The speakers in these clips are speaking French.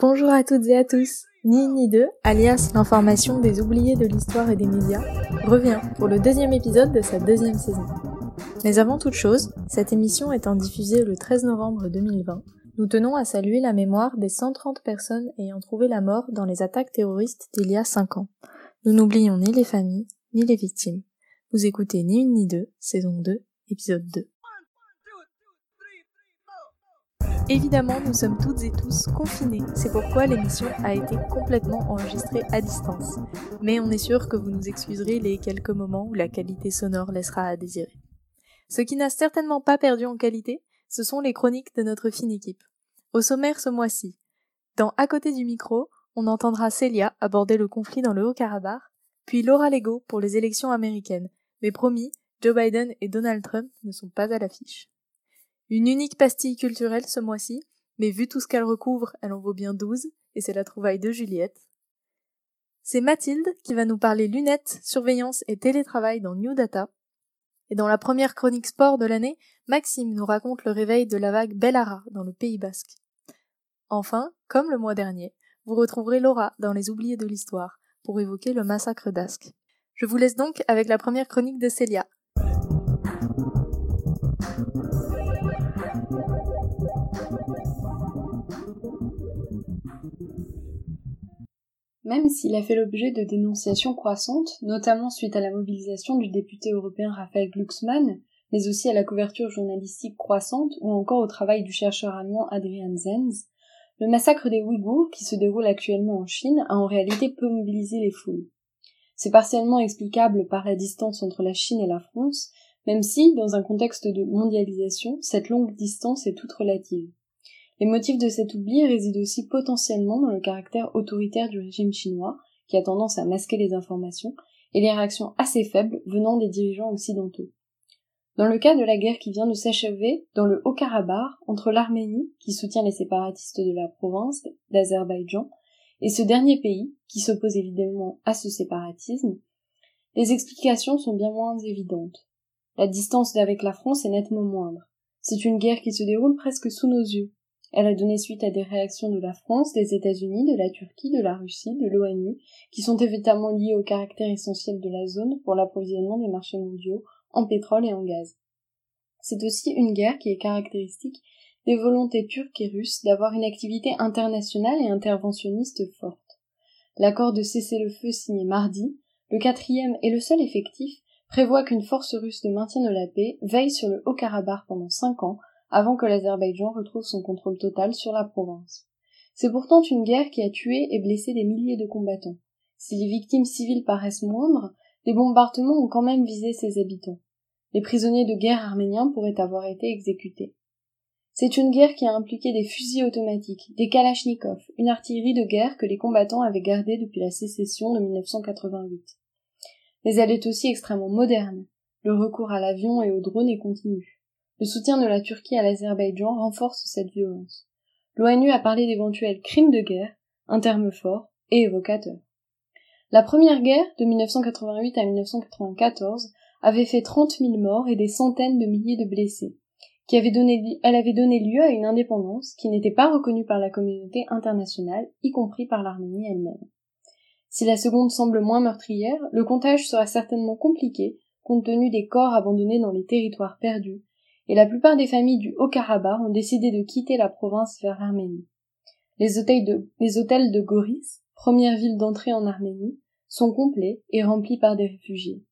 Bonjour à toutes et à tous. Ni ni deux, alias l'information des oubliés de l'histoire et des médias, revient pour le deuxième épisode de sa deuxième saison. Mais avant toute chose, cette émission étant diffusée le 13 novembre 2020, nous tenons à saluer la mémoire des 130 personnes ayant trouvé la mort dans les attaques terroristes d'il y a 5 ans. Nous n'oublions ni les familles, ni les victimes. Vous écoutez Ni une ni deux, saison 2, épisode 2. Évidemment, nous sommes toutes et tous confinés, c'est pourquoi l'émission a été complètement enregistrée à distance. Mais on est sûr que vous nous excuserez les quelques moments où la qualité sonore laissera à désirer. Ce qui n'a certainement pas perdu en qualité, ce sont les chroniques de notre fine équipe. Au sommaire ce mois-ci, dans À côté du micro, on entendra Célia aborder le conflit dans le Haut-Karabakh, puis Laura Lego pour les élections américaines. Mais promis, Joe Biden et Donald Trump ne sont pas à l'affiche. Une unique pastille culturelle ce mois-ci, mais vu tout ce qu'elle recouvre, elle en vaut bien douze, et c'est la trouvaille de Juliette. C'est Mathilde qui va nous parler lunettes, surveillance et télétravail dans New Data. Et dans la première chronique sport de l'année, Maxime nous raconte le réveil de la vague Bellara dans le Pays Basque. Enfin, comme le mois dernier, vous retrouverez Laura dans Les Oubliés de l'Histoire pour évoquer le massacre d'Asque. Je vous laisse donc avec la première chronique de Célia. Même s'il a fait l'objet de dénonciations croissantes, notamment suite à la mobilisation du député européen Raphaël Glucksmann, mais aussi à la couverture journalistique croissante ou encore au travail du chercheur allemand Adrian Zenz, le massacre des Ouïghours, qui se déroule actuellement en Chine, a en réalité peu mobilisé les foules. C'est partiellement explicable par la distance entre la Chine et la France, même si, dans un contexte de mondialisation, cette longue distance est toute relative. Les motifs de cet oubli résident aussi potentiellement dans le caractère autoritaire du régime chinois, qui a tendance à masquer les informations, et les réactions assez faibles venant des dirigeants occidentaux. Dans le cas de la guerre qui vient de s'achever dans le Haut-Karabakh entre l'Arménie, qui soutient les séparatistes de la province d'Azerbaïdjan, et ce dernier pays, qui s'oppose évidemment à ce séparatisme, les explications sont bien moins évidentes. La distance avec la France est nettement moindre. C'est une guerre qui se déroule presque sous nos yeux, elle a donné suite à des réactions de la France, des États-Unis, de la Turquie, de la Russie, de l'ONU, qui sont évidemment liées au caractère essentiel de la zone pour l'approvisionnement des marchés mondiaux en pétrole et en gaz. C'est aussi une guerre qui est caractéristique des volontés turques et russes d'avoir une activité internationale et interventionniste forte. L'accord de cessez-le-feu signé mardi, le quatrième et le seul effectif, prévoit qu'une force russe de maintien de la paix veille sur le Haut-Karabakh pendant cinq ans avant que l'Azerbaïdjan retrouve son contrôle total sur la province. C'est pourtant une guerre qui a tué et blessé des milliers de combattants. Si les victimes civiles paraissent moindres, les bombardements ont quand même visé ses habitants. Les prisonniers de guerre arméniens pourraient avoir été exécutés. C'est une guerre qui a impliqué des fusils automatiques, des kalachnikovs, une artillerie de guerre que les combattants avaient gardée depuis la sécession de 1988. Mais elle est aussi extrêmement moderne. Le recours à l'avion et aux drones est continu. Le soutien de la Turquie à l'Azerbaïdjan renforce cette violence. L'ONU a parlé d'éventuels crimes de guerre, un terme fort et évocateur. La première guerre, de 1988 à 1994, avait fait 30 000 morts et des centaines de milliers de blessés, qui avait donné, elle avait donné lieu à une indépendance qui n'était pas reconnue par la communauté internationale, y compris par l'Arménie elle-même. Si la seconde semble moins meurtrière, le comptage sera certainement compliqué compte tenu des corps abandonnés dans les territoires perdus et la plupart des familles du Haut-Karabakh ont décidé de quitter la province vers l'Arménie. Les hôtels de, les Goris, première ville d'entrée en Arménie, sont complets et remplis par des réfugiés.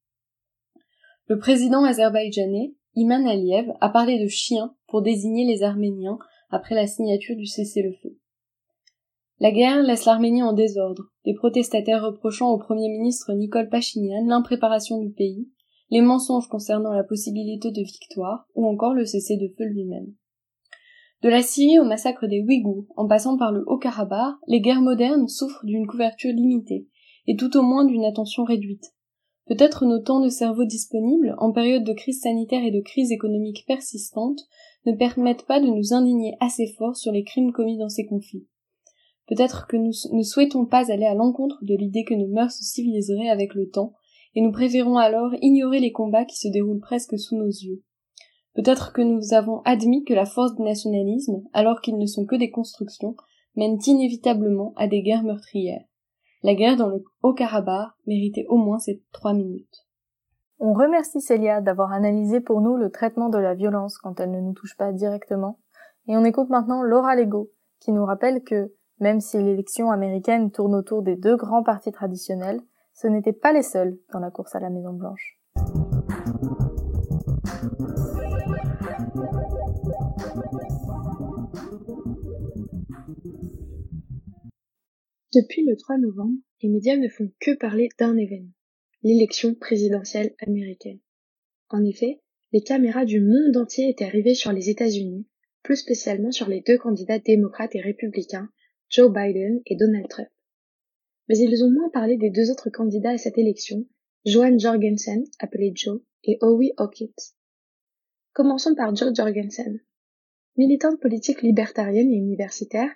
Le président azerbaïdjanais, Iman Aliyev, a parlé de chiens pour désigner les Arméniens après la signature du cessez-le-feu. La guerre laisse l'Arménie en désordre, des protestataires reprochant au Premier ministre Nicole Pachinian l'impréparation du pays les mensonges concernant la possibilité de victoire, ou encore le cessez-de-feu lui-même. De la Syrie au massacre des Ouïghours, en passant par le Haut-Karabakh, les guerres modernes souffrent d'une couverture limitée, et tout au moins d'une attention réduite. Peut-être nos temps de cerveau disponibles, en période de crise sanitaire et de crise économique persistante, ne permettent pas de nous indigner assez fort sur les crimes commis dans ces conflits. Peut-être que nous ne souhaitons pas aller à l'encontre de l'idée que nos mœurs se civiliseraient avec le temps, et nous préférons alors ignorer les combats qui se déroulent presque sous nos yeux. Peut-être que nous avons admis que la force du nationalisme, alors qu'ils ne sont que des constructions, mènent inévitablement à des guerres meurtrières. La guerre dans le Haut-Karabakh méritait au moins ces trois minutes. On remercie Célia d'avoir analysé pour nous le traitement de la violence quand elle ne nous touche pas directement. Et on écoute maintenant Laura Lego, qui nous rappelle que, même si l'élection américaine tourne autour des deux grands partis traditionnels, ce n'étaient pas les seuls dans la course à la Maison Blanche. Depuis le 3 novembre, les médias ne font que parler d'un événement, l'élection présidentielle américaine. En effet, les caméras du monde entier étaient arrivées sur les États-Unis, plus spécialement sur les deux candidats démocrates et républicains, Joe Biden et Donald Trump. Mais ils ont moins parlé des deux autres candidats à cette élection, Joan Jorgensen, appelé Joe, et Howie Hawkins. Commençons par Joe Jorgensen. Militante politique libertarienne et universitaire,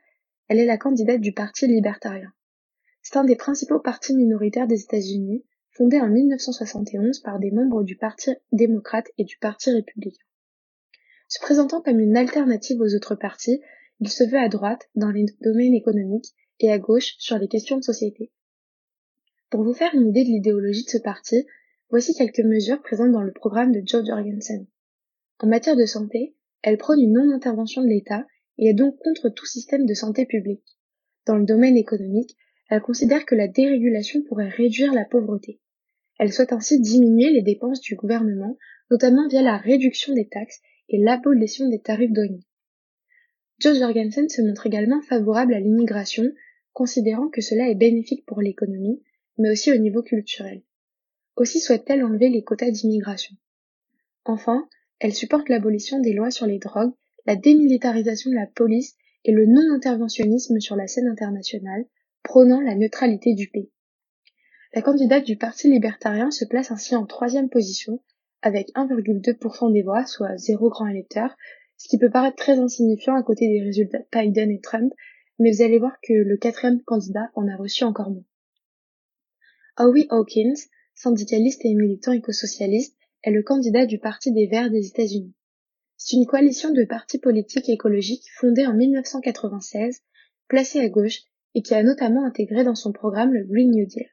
elle est la candidate du Parti libertarien. C'est un des principaux partis minoritaires des États-Unis, fondé en 1971 par des membres du Parti démocrate et du Parti républicain. Se présentant comme une alternative aux autres partis, il se veut à droite dans les domaines économiques et à gauche sur les questions de société. Pour vous faire une idée de l'idéologie de ce parti, voici quelques mesures présentes dans le programme de Joe Jorgensen. En matière de santé, elle prône une non-intervention de l'État et est donc contre tout système de santé publique. Dans le domaine économique, elle considère que la dérégulation pourrait réduire la pauvreté. Elle souhaite ainsi diminuer les dépenses du gouvernement, notamment via la réduction des taxes et l'abolition des tarifs douaniers. Joe Jorgensen se montre également favorable à l'immigration, considérant que cela est bénéfique pour l'économie, mais aussi au niveau culturel. Aussi souhaite-t-elle enlever les quotas d'immigration. Enfin, elle supporte l'abolition des lois sur les drogues la démilitarisation de la police et le non-interventionnisme sur la scène internationale, prônant la neutralité du pays. La candidate du Parti libertarien se place ainsi en troisième position, avec 1,2% des voix, soit zéro grand électeur, ce qui peut paraître très insignifiant à côté des résultats de Biden et Trump, mais vous allez voir que le quatrième candidat en a reçu encore moins. Howie Hawkins, syndicaliste et militant écosocialiste, est le candidat du Parti des Verts des États-Unis. C'est une coalition de partis politiques écologiques fondée en 1996, placée à gauche et qui a notamment intégré dans son programme le Green New Deal.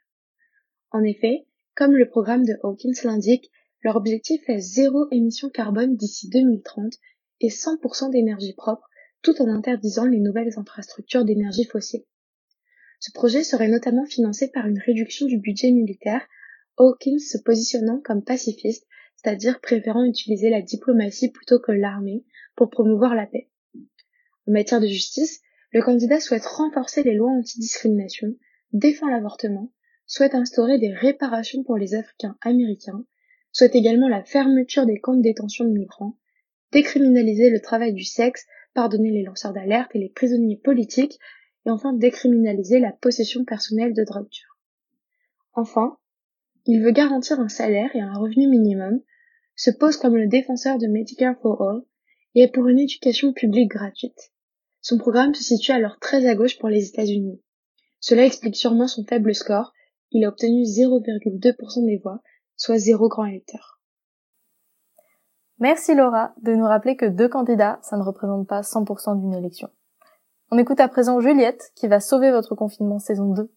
En effet, comme le programme de Hawkins l'indique, leur objectif est zéro émission carbone d'ici 2030 et 100% d'énergie propre, tout en interdisant les nouvelles infrastructures d'énergie fossile. Ce projet serait notamment financé par une réduction du budget militaire, Hawkins se positionnant comme pacifiste c'est-à-dire préférant utiliser la diplomatie plutôt que l'armée pour promouvoir la paix. En matière de justice, le candidat souhaite renforcer les lois antidiscrimination, défend l'avortement, souhaite instaurer des réparations pour les Africains américains, souhaite également la fermeture des camps de détention de migrants, décriminaliser le travail du sexe, pardonner les lanceurs d'alerte et les prisonniers politiques, et enfin décriminaliser la possession personnelle de drogue. Enfin, il veut garantir un salaire et un revenu minimum, se pose comme le défenseur de Medicare for All et est pour une éducation publique gratuite. Son programme se situe alors très à gauche pour les États-Unis. Cela explique sûrement son faible score, il a obtenu 0,2% des voix, soit zéro grand électeur. Merci Laura de nous rappeler que deux candidats, ça ne représente pas 100% d'une élection. On écoute à présent Juliette qui va sauver votre confinement saison 2.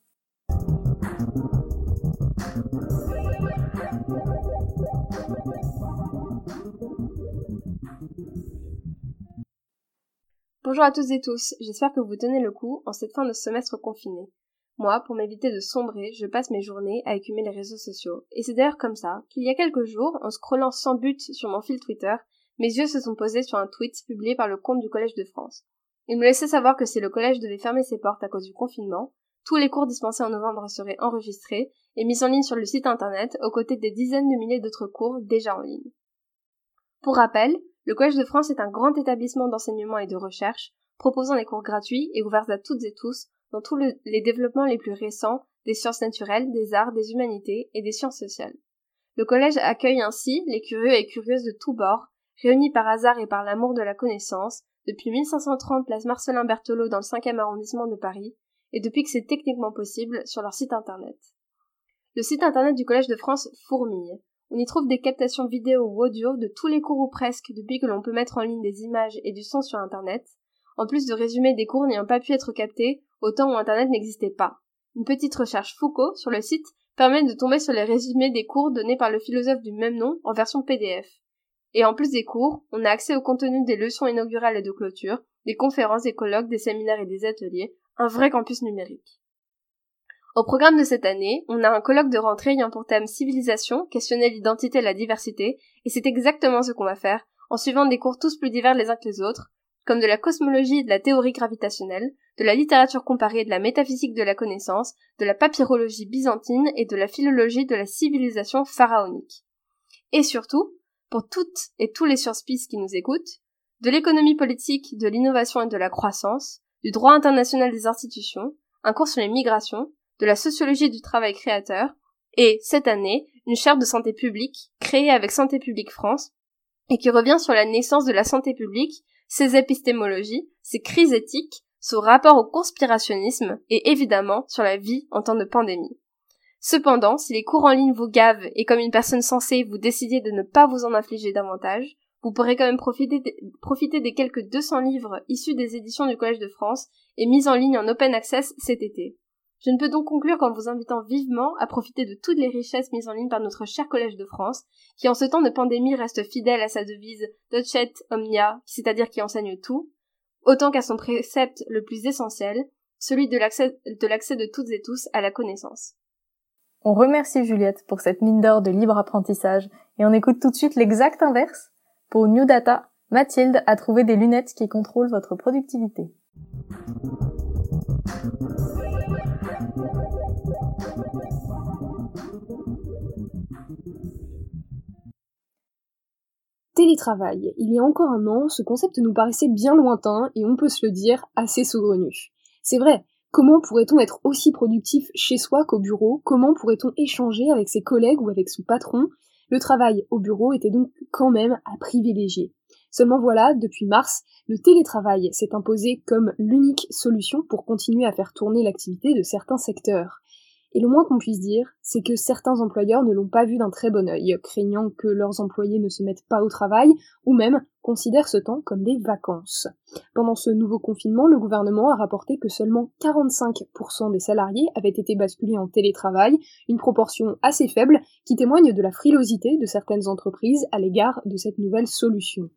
Bonjour à tous et tous, j'espère que vous tenez le coup en cette fin de semestre confiné. Moi, pour m'éviter de sombrer, je passe mes journées à écumer les réseaux sociaux. Et c'est d'ailleurs comme ça qu'il y a quelques jours, en scrollant sans but sur mon fil Twitter, mes yeux se sont posés sur un tweet publié par le compte du Collège de France. Il me laissait savoir que si le collège devait fermer ses portes à cause du confinement, tous les cours dispensés en novembre seraient enregistrés et mis en ligne sur le site internet aux côtés des dizaines de milliers d'autres cours déjà en ligne. Pour rappel, le Collège de France est un grand établissement d'enseignement et de recherche, proposant des cours gratuits et ouverts à toutes et tous dans tous les développements les plus récents des sciences naturelles, des arts, des humanités et des sciences sociales. Le collège accueille ainsi les curieux et curieuses de tous bords, réunis par hasard et par l'amour de la connaissance, depuis 1530 place Marcelin Berthelot dans le 5e arrondissement de Paris, et depuis que c'est techniquement possible sur leur site internet. Le site internet du Collège de France fourmille. On y trouve des captations vidéo ou audio de tous les cours ou presque depuis que l'on peut mettre en ligne des images et du son sur Internet, en plus de résumer des cours n'ayant pas pu être captés au temps où Internet n'existait pas. Une petite recherche Foucault sur le site permet de tomber sur les résumés des cours donnés par le philosophe du même nom en version PDF. Et en plus des cours, on a accès au contenu des leçons inaugurales et de clôture, des conférences, des colloques, des séminaires et des ateliers, un vrai campus numérique. Au programme de cette année, on a un colloque de rentrée ayant pour thème civilisation, questionner l'identité et la diversité, et c'est exactement ce qu'on va faire, en suivant des cours tous plus divers les uns que les autres, comme de la cosmologie et de la théorie gravitationnelle, de la littérature comparée et de la métaphysique de la connaissance, de la papyrologie byzantine et de la philologie de la civilisation pharaonique. Et surtout, pour toutes et tous les surspices qui nous écoutent, de l'économie politique, de l'innovation et de la croissance, du droit international des institutions, un cours sur les migrations, de la sociologie du travail créateur, et, cette année, une charte de santé publique, créée avec Santé publique France, et qui revient sur la naissance de la santé publique, ses épistémologies, ses crises éthiques, son rapport au conspirationnisme, et évidemment sur la vie en temps de pandémie. Cependant, si les cours en ligne vous gavent et comme une personne sensée vous décidez de ne pas vous en infliger davantage, vous pourrez quand même profiter, profiter des quelques 200 livres issus des éditions du Collège de France et mis en ligne en open access cet été. Je ne peux donc conclure qu'en vous invitant vivement à profiter de toutes les richesses mises en ligne par notre cher Collège de France, qui en ce temps de pandémie reste fidèle à sa devise Docet Omnia, c'est-à-dire qui enseigne tout, autant qu'à son précepte le plus essentiel, celui de l'accès de, toutes et tous à la connaissance. On remercie Juliette pour cette mine d'or de libre apprentissage et on écoute tout de suite l'exact inverse. Pour New Data, Mathilde a trouvé des lunettes qui contrôlent votre productivité. Télétravail. Il y a encore un an, ce concept nous paraissait bien lointain et on peut se le dire assez saugrenu. C'est vrai, comment pourrait-on être aussi productif chez soi qu'au bureau? Comment pourrait-on échanger avec ses collègues ou avec son patron? Le travail au bureau était donc quand même à privilégier. Seulement voilà, depuis mars, le télétravail s'est imposé comme l'unique solution pour continuer à faire tourner l'activité de certains secteurs. Et le moins qu'on puisse dire, c'est que certains employeurs ne l'ont pas vu d'un très bon œil, craignant que leurs employés ne se mettent pas au travail, ou même considèrent ce temps comme des vacances. Pendant ce nouveau confinement, le gouvernement a rapporté que seulement 45% des salariés avaient été basculés en télétravail, une proportion assez faible qui témoigne de la frilosité de certaines entreprises à l'égard de cette nouvelle solution.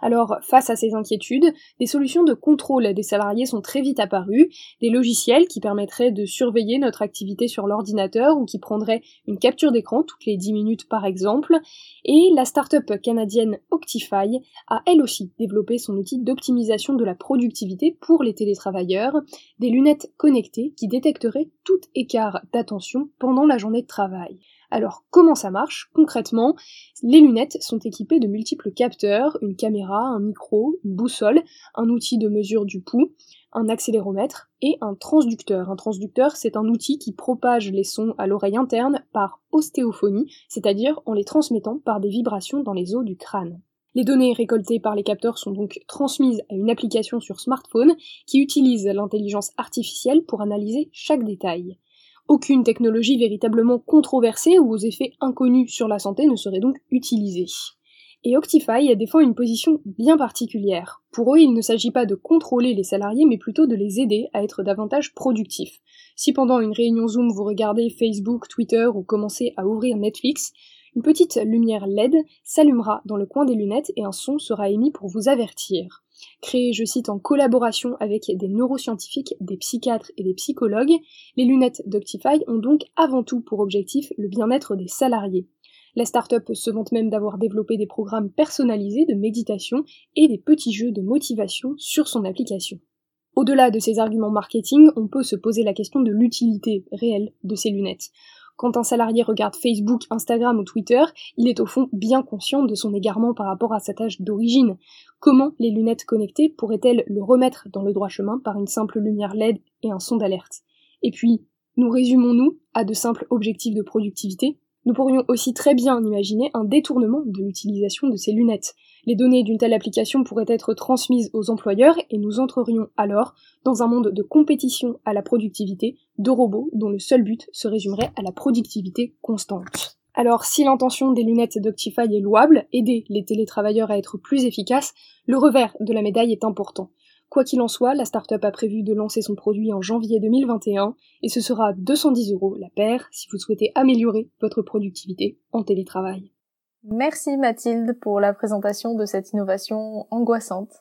Alors, face à ces inquiétudes, des solutions de contrôle des salariés sont très vite apparues, des logiciels qui permettraient de surveiller notre activité sur l'ordinateur ou qui prendraient une capture d'écran toutes les 10 minutes par exemple, et la start-up canadienne Octify a elle aussi développé son outil d'optimisation de la productivité pour les télétravailleurs, des lunettes connectées qui détecteraient tout écart d'attention pendant la journée de travail. Alors comment ça marche concrètement? Les lunettes sont équipées de multiples capteurs, une caméra, un micro, une boussole, un outil de mesure du pouls, un accéléromètre et un transducteur. Un transducteur, c'est un outil qui propage les sons à l'oreille interne par ostéophonie, c'est-à-dire en les transmettant par des vibrations dans les os du crâne. Les données récoltées par les capteurs sont donc transmises à une application sur smartphone qui utilise l'intelligence artificielle pour analyser chaque détail. Aucune technologie véritablement controversée ou aux effets inconnus sur la santé ne serait donc utilisée. Et Octify défend une position bien particulière. Pour eux, il ne s'agit pas de contrôler les salariés, mais plutôt de les aider à être davantage productifs. Si pendant une réunion Zoom vous regardez Facebook, Twitter ou commencez à ouvrir Netflix, une petite lumière LED s'allumera dans le coin des lunettes et un son sera émis pour vous avertir. Créées, je cite, en collaboration avec des neuroscientifiques, des psychiatres et des psychologues, les lunettes d'Octify ont donc avant tout pour objectif le bien-être des salariés. La start-up se vante même d'avoir développé des programmes personnalisés de méditation et des petits jeux de motivation sur son application. Au-delà de ces arguments marketing, on peut se poser la question de l'utilité réelle de ces lunettes. Quand un salarié regarde Facebook, Instagram ou Twitter, il est au fond bien conscient de son égarement par rapport à sa tâche d'origine. Comment les lunettes connectées pourraient-elles le remettre dans le droit chemin par une simple lumière LED et un son d'alerte? Et puis, nous résumons-nous à de simples objectifs de productivité? Nous pourrions aussi très bien imaginer un détournement de l'utilisation de ces lunettes. Les données d'une telle application pourraient être transmises aux employeurs et nous entrerions alors dans un monde de compétition à la productivité de robots dont le seul but se résumerait à la productivité constante. Alors si l'intention des lunettes d'Octify est louable, aider les télétravailleurs à être plus efficaces, le revers de la médaille est important. Quoi qu'il en soit, la start-up a prévu de lancer son produit en janvier 2021 et ce sera 210 euros la paire si vous souhaitez améliorer votre productivité en télétravail. Merci Mathilde pour la présentation de cette innovation angoissante.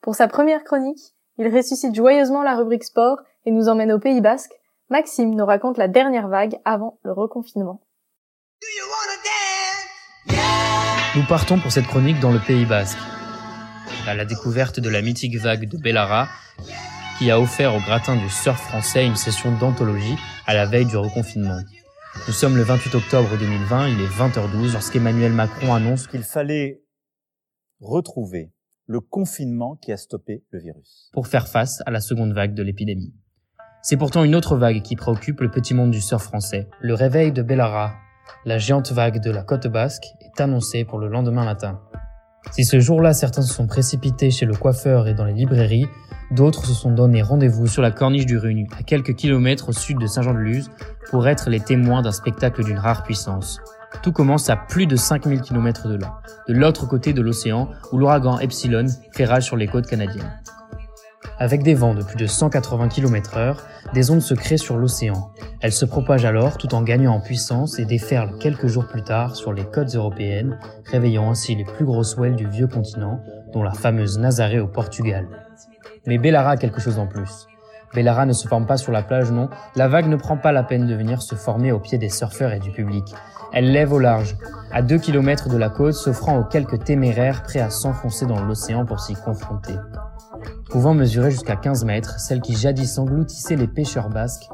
Pour sa première chronique, il ressuscite joyeusement la rubrique sport et nous emmène au Pays Basque. Maxime nous raconte la dernière vague avant le reconfinement. Nous partons pour cette chronique dans le Pays Basque, à la découverte de la mythique vague de Bellara, qui a offert au gratin du surf français une session d'anthologie à la veille du reconfinement. Nous sommes le 28 octobre 2020, il est 20h12 lorsqu'Emmanuel Macron annonce qu'il fallait retrouver le confinement qui a stoppé le virus. Pour faire face à la seconde vague de l'épidémie. C'est pourtant une autre vague qui préoccupe le petit monde du surf français. Le réveil de Bellara, la géante vague de la côte basque, est annoncé pour le lendemain matin. Si ce jour-là certains se sont précipités chez le coiffeur et dans les librairies, d'autres se sont donné rendez-vous sur la corniche du Runu, à quelques kilomètres au sud de Saint-Jean-de-Luz, pour être les témoins d'un spectacle d'une rare puissance. Tout commence à plus de 5000 km de là, de l'autre côté de l'océan, où l'ouragan Epsilon fait rage sur les côtes canadiennes. Avec des vents de plus de 180 km heure, des ondes se créent sur l'océan. Elles se propagent alors tout en gagnant en puissance et déferlent quelques jours plus tard sur les côtes européennes, réveillant ainsi les plus grosses whales du vieux continent, dont la fameuse Nazaré au Portugal. Mais Bellara a quelque chose en plus. Bellara ne se forme pas sur la plage, non. La vague ne prend pas la peine de venir se former au pied des surfeurs et du public. Elle lève au large, à deux kilomètres de la côte, s'offrant aux quelques téméraires prêts à s'enfoncer dans l'océan pour s'y confronter. Pouvant mesurer jusqu'à 15 mètres, celle qui jadis engloutissait les pêcheurs basques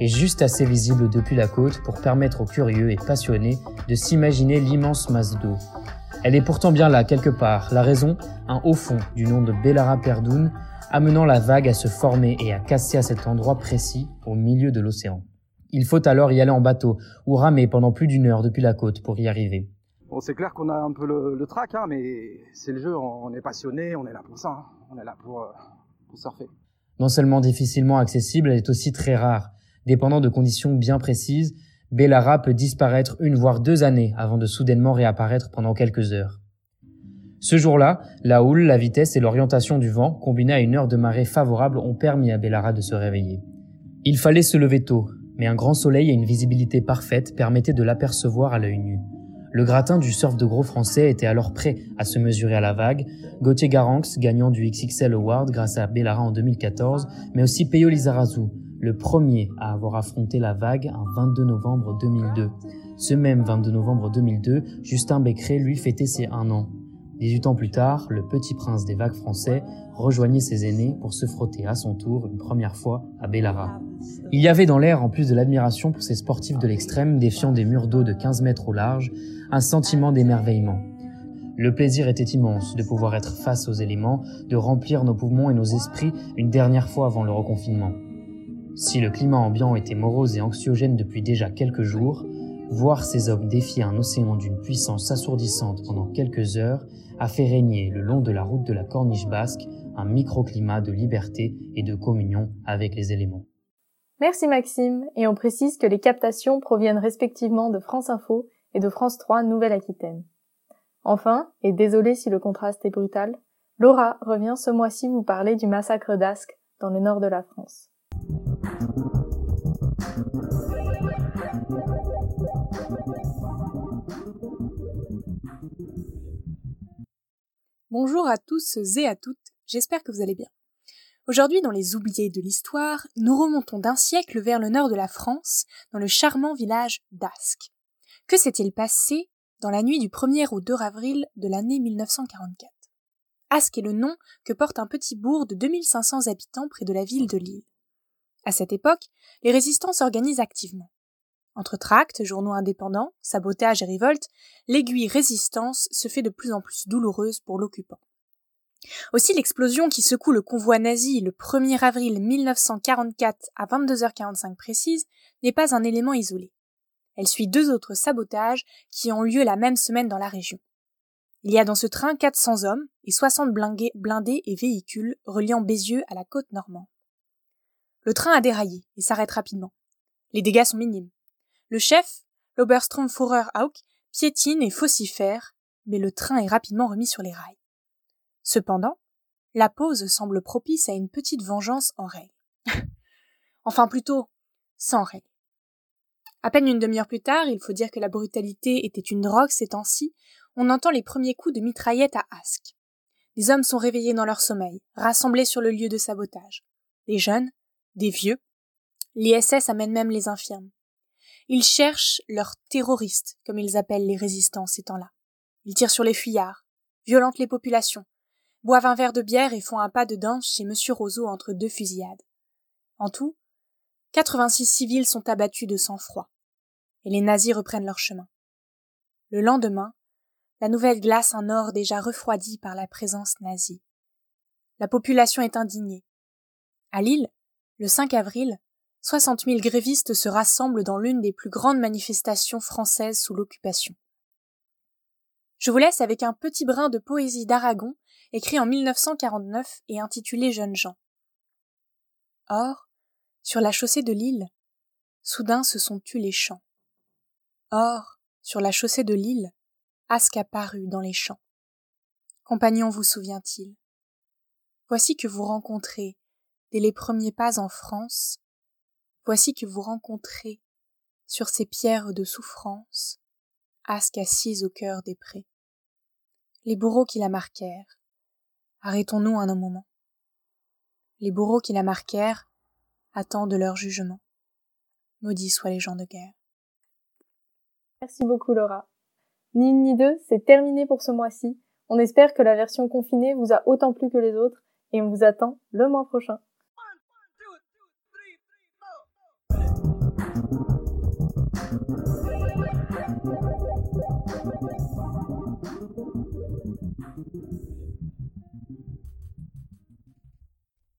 est juste assez visible depuis la côte pour permettre aux curieux et passionnés de s'imaginer l'immense masse d'eau. Elle est pourtant bien là, quelque part. La raison, un haut fond du nom de Bellara Perdoun, amenant la vague à se former et à casser à cet endroit précis au milieu de l'océan. Il faut alors y aller en bateau ou ramer pendant plus d'une heure depuis la côte pour y arriver. C'est clair qu'on a un peu le, trac, hein, mais c'est le jeu, on est passionné, on est là pour ça, hein. on est là pour, euh, pour surfer. Non seulement difficilement accessible, elle est aussi très rare. Dépendant de conditions bien précises, Bellara peut disparaître une voire deux années avant de soudainement réapparaître pendant quelques heures. Ce jour-là, la houle, la vitesse et l'orientation du vent, combinées à une heure de marée favorable, ont permis à Bellara de se réveiller. Il fallait se lever tôt, mais un grand soleil et une visibilité parfaite permettaient de l'apercevoir à l'œil nu. Le gratin du surf de gros français était alors prêt à se mesurer à la vague. Gauthier Garanx, gagnant du XXL Award grâce à Bellara en 2014, mais aussi Peyo Lizarazu, le premier à avoir affronté la vague un 22 novembre 2002. Ce même 22 novembre 2002, Justin Becquerel lui fêtait ses un an. 18 ans plus tard, le petit prince des vagues français rejoignait ses aînés pour se frotter à son tour une première fois à Bellara. Il y avait dans l'air, en plus de l'admiration pour ces sportifs de l'extrême défiant des murs d'eau de 15 mètres au large, un sentiment d'émerveillement. Le plaisir était immense de pouvoir être face aux éléments, de remplir nos poumons et nos esprits une dernière fois avant le reconfinement. Si le climat ambiant était morose et anxiogène depuis déjà quelques jours, voir ces hommes défier un océan d'une puissance assourdissante pendant quelques heures a fait régner le long de la route de la corniche basque un microclimat de liberté et de communion avec les éléments. Merci Maxime, et on précise que les captations proviennent respectivement de France Info et de France 3 Nouvelle-Aquitaine. Enfin, et désolé si le contraste est brutal, Laura revient ce mois-ci vous parler du massacre d'Ascq dans le nord de la France. Bonjour à tous et à toutes, j'espère que vous allez bien. Aujourd'hui, dans les oubliés de l'histoire, nous remontons d'un siècle vers le nord de la France, dans le charmant village d'Ascq. Que s'est-il passé dans la nuit du 1er au 2 avril de l'année 1944 Ascq est le nom que porte un petit bourg de 2500 habitants près de la ville de Lille. À cette époque, les résistants s'organisent activement. Entre tracts, journaux indépendants, sabotage et révolte, l'aiguille résistance se fait de plus en plus douloureuse pour l'occupant. Aussi l'explosion qui secoue le convoi nazi le 1er avril 1944 à 22h45 précise n'est pas un élément isolé. Elle suit deux autres sabotages qui ont lieu la même semaine dans la région. Il y a dans ce train 400 hommes et 60 blindés et véhicules reliant Bézieux à la côte normande. Le train a déraillé et s'arrête rapidement. Les dégâts sont minimes. Le chef, l'Obersturmführer Hauk, piétine et faucifère, mais le train est rapidement remis sur les rails. Cependant, la pause semble propice à une petite vengeance en règle. enfin plutôt, sans règle. À peine une demi-heure plus tard, il faut dire que la brutalité était une drogue ces temps-ci, on entend les premiers coups de mitraillette à Ask. Des hommes sont réveillés dans leur sommeil, rassemblés sur le lieu de sabotage. Des jeunes, des vieux. L'ISS amène même les infirmes. Ils cherchent leurs terroristes, comme ils appellent les résistants ces temps-là. Ils tirent sur les fuyards, violentent les populations, boivent un verre de bière et font un pas de danse chez Monsieur Roseau entre deux fusillades. En tout, 86 civils sont abattus de sang-froid, et les nazis reprennent leur chemin. Le lendemain, la nouvelle glace un nord déjà refroidi par la présence nazie. La population est indignée. À Lille, le 5 avril, 60 000 grévistes se rassemblent dans l'une des plus grandes manifestations françaises sous l'occupation. Je vous laisse avec un petit brin de poésie d'Aragon, écrit en 1949 et intitulé Jeunes gens. Or, sur la chaussée de Lille, soudain se sont tus les champs. Or, sur la chaussée de Lille, Asque apparut dans les champs. Compagnon vous souvient-il? Voici que vous rencontrez, dès les premiers pas en France, voici que vous rencontrez, sur ces pierres de souffrance, Asque assise au cœur des prés. Les bourreaux qui la marquèrent, arrêtons-nous un moment. Les bourreaux qui la marquèrent attendent leur jugement. Maudits soient les gens de guerre. Merci beaucoup Laura. Ni une ni deux, c'est terminé pour ce mois-ci. On espère que la version confinée vous a autant plu que les autres et on vous attend le mois prochain. One, two, three,